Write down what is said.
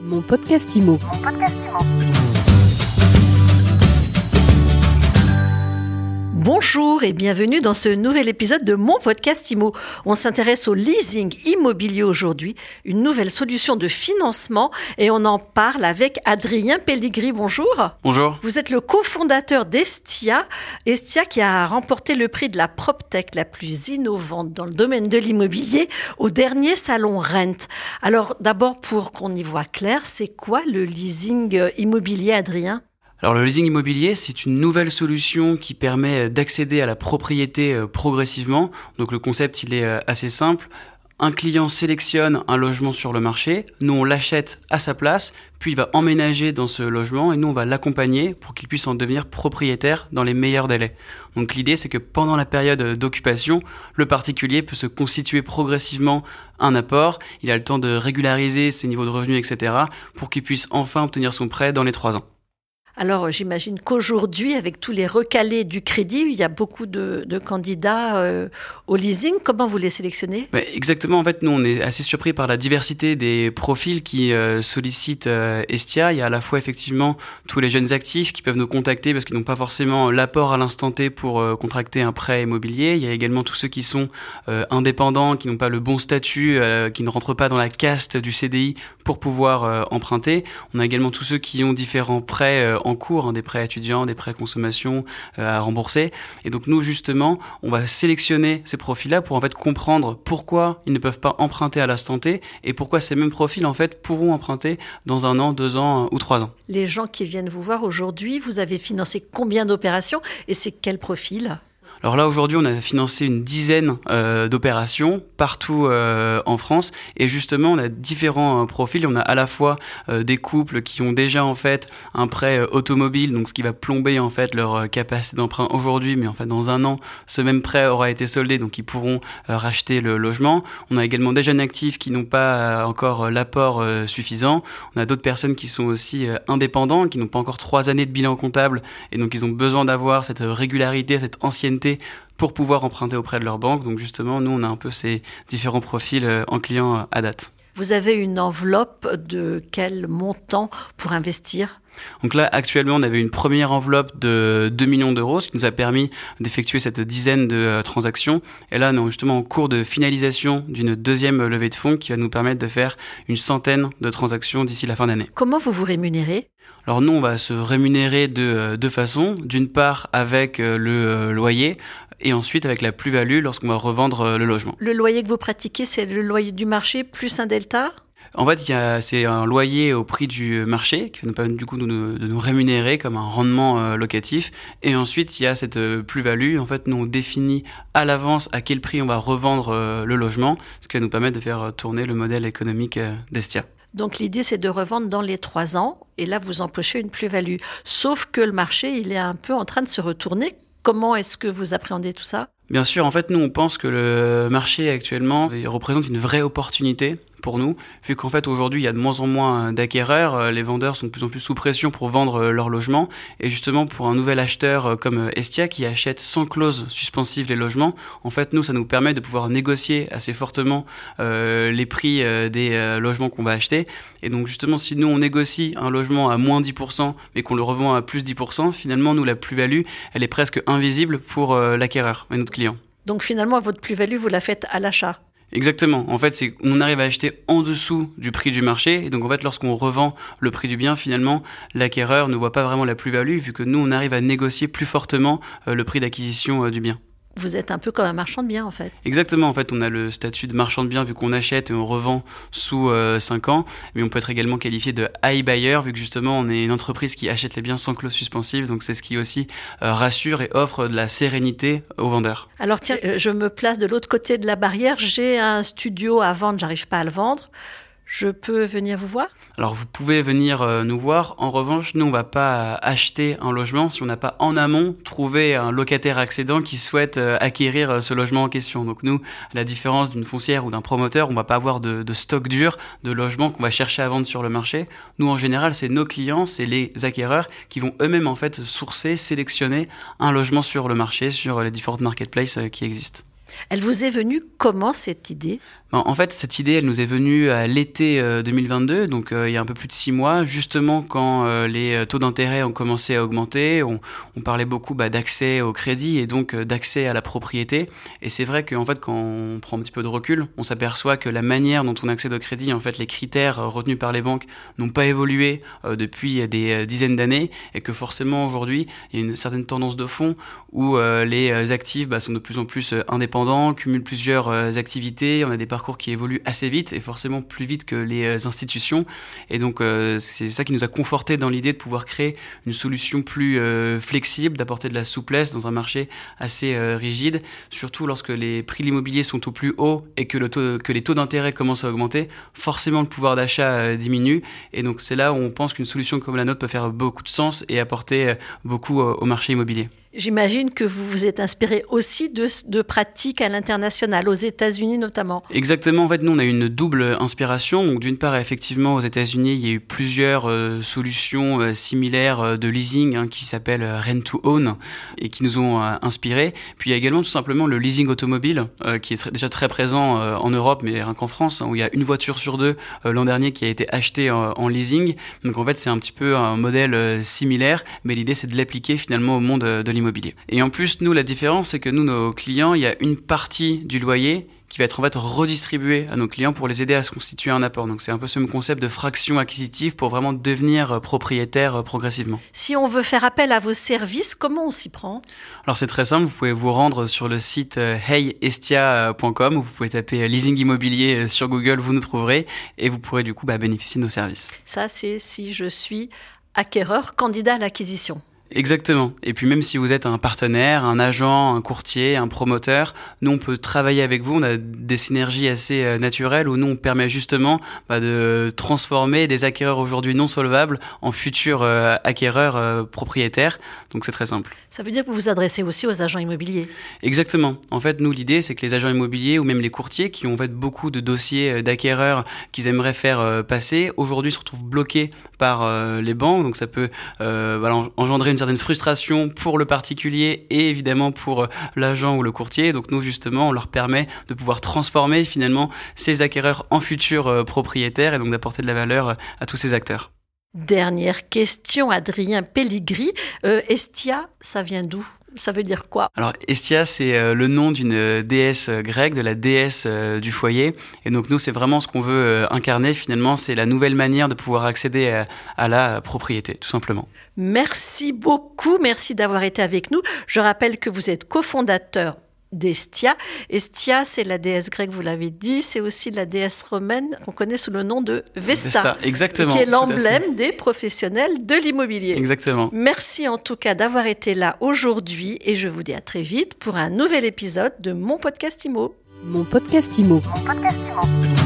Mon podcast IMO. Bonjour et bienvenue dans ce nouvel épisode de mon podcast IMO. On s'intéresse au leasing immobilier aujourd'hui, une nouvelle solution de financement et on en parle avec Adrien Pelligri. Bonjour. Bonjour. Vous êtes le cofondateur d'Estia, Estia qui a remporté le prix de la PropTech la plus innovante dans le domaine de l'immobilier au dernier salon Rent. Alors d'abord pour qu'on y voit clair, c'est quoi le leasing immobilier Adrien? Alors le leasing immobilier, c'est une nouvelle solution qui permet d'accéder à la propriété euh, progressivement. Donc le concept, il est euh, assez simple. Un client sélectionne un logement sur le marché, nous on l'achète à sa place, puis il va emménager dans ce logement et nous on va l'accompagner pour qu'il puisse en devenir propriétaire dans les meilleurs délais. Donc l'idée c'est que pendant la période d'occupation, le particulier peut se constituer progressivement un apport, il a le temps de régulariser ses niveaux de revenus, etc. pour qu'il puisse enfin obtenir son prêt dans les trois ans. Alors j'imagine qu'aujourd'hui, avec tous les recalés du crédit, il y a beaucoup de, candidats euh, au leasing. Comment vous les sélectionnez? Exactement, en fait, nous, on est assez surpris par la diversité des profils qui euh, sollicitent euh, Estia. Il y a à la fois effectivement tous les jeunes actifs qui peuvent nous contacter parce qu'ils n'ont pas forcément l'apport à l'instant T pour contracter un prêt immobilier. Il y a également tous ceux qui sont indépendants, qui n'ont pas le bon statut, qui ne rentrent pas dans la caste du CDI pour pouvoir emprunter. On a également tous ceux qui ont différents prêts en cours, hein, des prêts étudiants, des prêts consommation euh, à rembourser. Et donc nous justement, on va sélectionner ces profils-là pour en fait comprendre pourquoi ils ne peuvent pas emprunter à l'instant T et pourquoi ces mêmes profils en fait pourront emprunter dans un an, deux ans euh, ou trois ans. Les gens qui viennent vous voir aujourd'hui, vous avez financé combien d'opérations et c'est quel profil? Alors là, aujourd'hui, on a financé une dizaine euh, d'opérations partout euh, en France. Et justement, on a différents euh, profils. On a à la fois des couples qui ont déjà en fait un prêt automobile, donc ce qui va plomber en fait leur capacité d'emprunt aujourd'hui, mais en fait dans un an, ce même prêt aura été soldé, donc ils pourront racheter le logement. On a également des jeunes actifs qui n'ont pas encore l'apport suffisant. On a d'autres personnes qui sont aussi indépendants, qui n'ont pas encore trois années de bilan comptable, et donc ils ont besoin d'avoir cette régularité, cette ancienneté pour pouvoir emprunter auprès de leur banque. Donc justement, nous, on a un peu ces différents profils euh, en client euh, à date. Vous avez une enveloppe de quel montant pour investir? Donc là, actuellement, on avait une première enveloppe de 2 millions d'euros, ce qui nous a permis d'effectuer cette dizaine de euh, transactions. Et là, nous sommes justement en cours de finalisation d'une deuxième levée de fonds qui va nous permettre de faire une centaine de transactions d'ici la fin d'année. Comment vous vous rémunérez? Alors nous, on va se rémunérer de euh, deux façons. D'une part avec euh, le loyer et ensuite avec la plus-value lorsqu'on va revendre le logement. Le loyer que vous pratiquez, c'est le loyer du marché plus un delta? En fait, c'est un loyer au prix du marché qui va nous permettre du coup de nous, rémunérer comme un rendement locatif. Et ensuite, il y a cette plus-value. En fait, nous on définit à l'avance à quel prix on va revendre le logement, ce qui va nous permettre de faire tourner le modèle économique d'Estia. Donc l'idée, c'est de revendre dans les trois ans, et là, vous empochez une plus-value. Sauf que le marché, il est un peu en train de se retourner. Comment est-ce que vous appréhendez tout ça? Bien sûr, en fait, nous, on pense que le marché actuellement représente une vraie opportunité pour nous, vu qu'en fait aujourd'hui il y a de moins en moins d'acquéreurs, euh, les vendeurs sont de plus en plus sous pression pour vendre euh, leur logement, et justement pour un nouvel acheteur euh, comme Estia qui achète sans clause suspensive les logements, en fait nous ça nous permet de pouvoir négocier assez fortement les prix des logements qu'on va acheter, et donc justement si nous on négocie un logement à moins 10% mais qu'on le revend à plus 10%, finalement nous la plus-value elle est presque invisible pour l'acquéreur et notre client. Donc finalement votre plus-value vous la faites à l'achat? Exactement. En fait, c'est on arrive à acheter en dessous du prix du marché. Et donc, en fait, lorsqu'on revend le prix du bien, finalement, l'acquéreur ne voit pas vraiment la plus-value vu que nous, on arrive à négocier plus fortement euh, le prix d'acquisition euh, du bien vous êtes un peu comme un marchand de biens en fait. Exactement, en fait on a le statut de marchand de biens vu qu'on achète et on revend sous 5 euh, ans, mais on peut être également qualifié de high buyer vu que justement on est une entreprise qui achète les biens sans clause suspensive, donc c'est ce qui aussi euh, rassure et offre de la sérénité aux vendeurs. Alors tiens, euh, je me place de l'autre côté de la barrière, j'ai un studio à vendre, j'arrive pas à le vendre je peux venir vous voir? Alors vous pouvez venir euh, nous voir. En revanche, nous on va pas acheter un logement si on n'a pas en amont trouvé un locataire accédant qui souhaite euh, acquérir euh, ce logement en question. Donc nous, à la différence d'une foncière ou d'un promoteur, on va pas avoir de, de stock dur de logements qu'on va chercher à vendre sur le marché. Nous en général, c'est nos clients, c'est les acquéreurs qui vont eux-mêmes en fait sourcer, sélectionner un logement sur le marché, sur les différentes marketplaces qui existent. Elle vous est venue comment cette idée? En fait, cette idée, elle nous est venue à l'été 2022, euh, donc euh, il y a un peu plus de six mois, justement quand euh, les taux d'intérêt ont commencé à augmenter. On, parlait beaucoup bah, d'accès au crédit et donc d'accès à la propriété. Et c'est vrai qu'en fait, quand on prend un petit peu de recul, on s'aperçoit que la manière dont on accède au crédit, en fait, les critères retenus par les banques n'ont pas évolué depuis des dizaines d'années et que forcément aujourd'hui, il y a une certaine tendance de fond où les actifs bah, sont de plus en plus indépendants, cumulent plusieurs activités, on a des parcours qui évolue assez vite et forcément plus vite que les euh, institutions. Et donc euh, c'est ça qui nous a conforté dans l'idée de pouvoir créer une solution plus euh, flexible, d'apporter de la souplesse dans un marché assez rigide, surtout lorsque les prix de l'immobilier sont au plus haut et que, le taux, que les taux d'intérêt commencent à augmenter, forcément le pouvoir d'achat diminue. Et donc c'est là où on pense qu'une solution comme la nôtre peut faire beaucoup de sens et apporter beaucoup au marché immobilier. J'imagine que vous vous êtes inspiré aussi de, pratiques à l'international, aux États-Unis notamment. Exactement. En fait, nous, on a une double inspiration. Donc, d'une part, effectivement, aux États-Unis, il y a eu plusieurs euh, solutions euh, similaires euh, de leasing hein, qui s'appellent Rent to Own et qui nous ont inspiré. Puis, il y a également tout simplement le leasing automobile qui est déjà très présent en Europe, mais rien qu'en France, hein, où il y a une voiture sur deux l'an dernier qui a été achetée en leasing. Donc, en fait, c'est un petit peu un modèle similaire, mais l'idée, c'est de l'appliquer finalement au monde de l'immobilier et en plus, nous, la différence, c'est que nous, nos clients, il y a une partie du loyer qui va être en fait redistribué à nos clients pour les aider à se constituer un apport. Donc c'est un peu ce même concept de fraction acquisitive pour vraiment devenir euh, propriétaire euh, progressivement. Si on veut faire appel à vos services, comment on s'y prend? Alors c'est très simple, vous pouvez vous rendre sur le site euh, heyestia.com ou vous pouvez taper leasing immobilier sur Google, vous nous trouverez et vous pourrez du coup bah, bénéficier de nos services. Ça c'est si je suis acquéreur, candidat à l'acquisition. Exactement. Et puis même si vous êtes un partenaire, un agent, un courtier, un promoteur, nous on peut travailler avec vous. On a des synergies assez euh, naturelles où nous on permet justement bah, de transformer des acquéreurs aujourd'hui non solvables en futurs euh, acquéreurs euh, propriétaires. Donc c'est très simple. Ça veut dire que vous vous adressez aussi aux agents immobiliers. Exactement. En fait, nous l'idée c'est que les agents immobiliers ou même les courtiers qui ont en fait beaucoup de dossiers d'acquéreurs qu'ils aimeraient faire passer, aujourd'hui se retrouvent bloqués par les banques. Donc ça peut engendrer une une certaine frustration pour le particulier et évidemment pour euh, l'agent ou le courtier. Donc nous justement, on leur permet de pouvoir transformer finalement ces acquéreurs en futurs euh, propriétaires et donc d'apporter de la valeur euh, à tous ces acteurs. Dernière question, Adrien Pelligri. Estia, ça vient d'où? Ça veut dire quoi? Alors Estia, c'est euh, le nom d'une euh, déesse euh, grecque, de la déesse du foyer. Et donc nous, c'est vraiment ce qu'on veut incarner finalement, c'est la nouvelle manière de pouvoir accéder à, la propriété, tout simplement. Merci beaucoup, merci d'avoir été avec nous. Je rappelle que vous êtes cofondateur d'Estia. Estia, c'est la déesse grecque, vous l'avez dit, c'est aussi la déesse romaine qu'on connaît sous le nom de Vesta, exactement, qui est l'emblème des professionnels de l'immobilier. Exactement. Merci en tout cas d'avoir été là aujourd'hui et je vous dis à très vite pour un nouvel épisode de mon podcast Imo. Mon podcast Imo. Mon podcast Imo.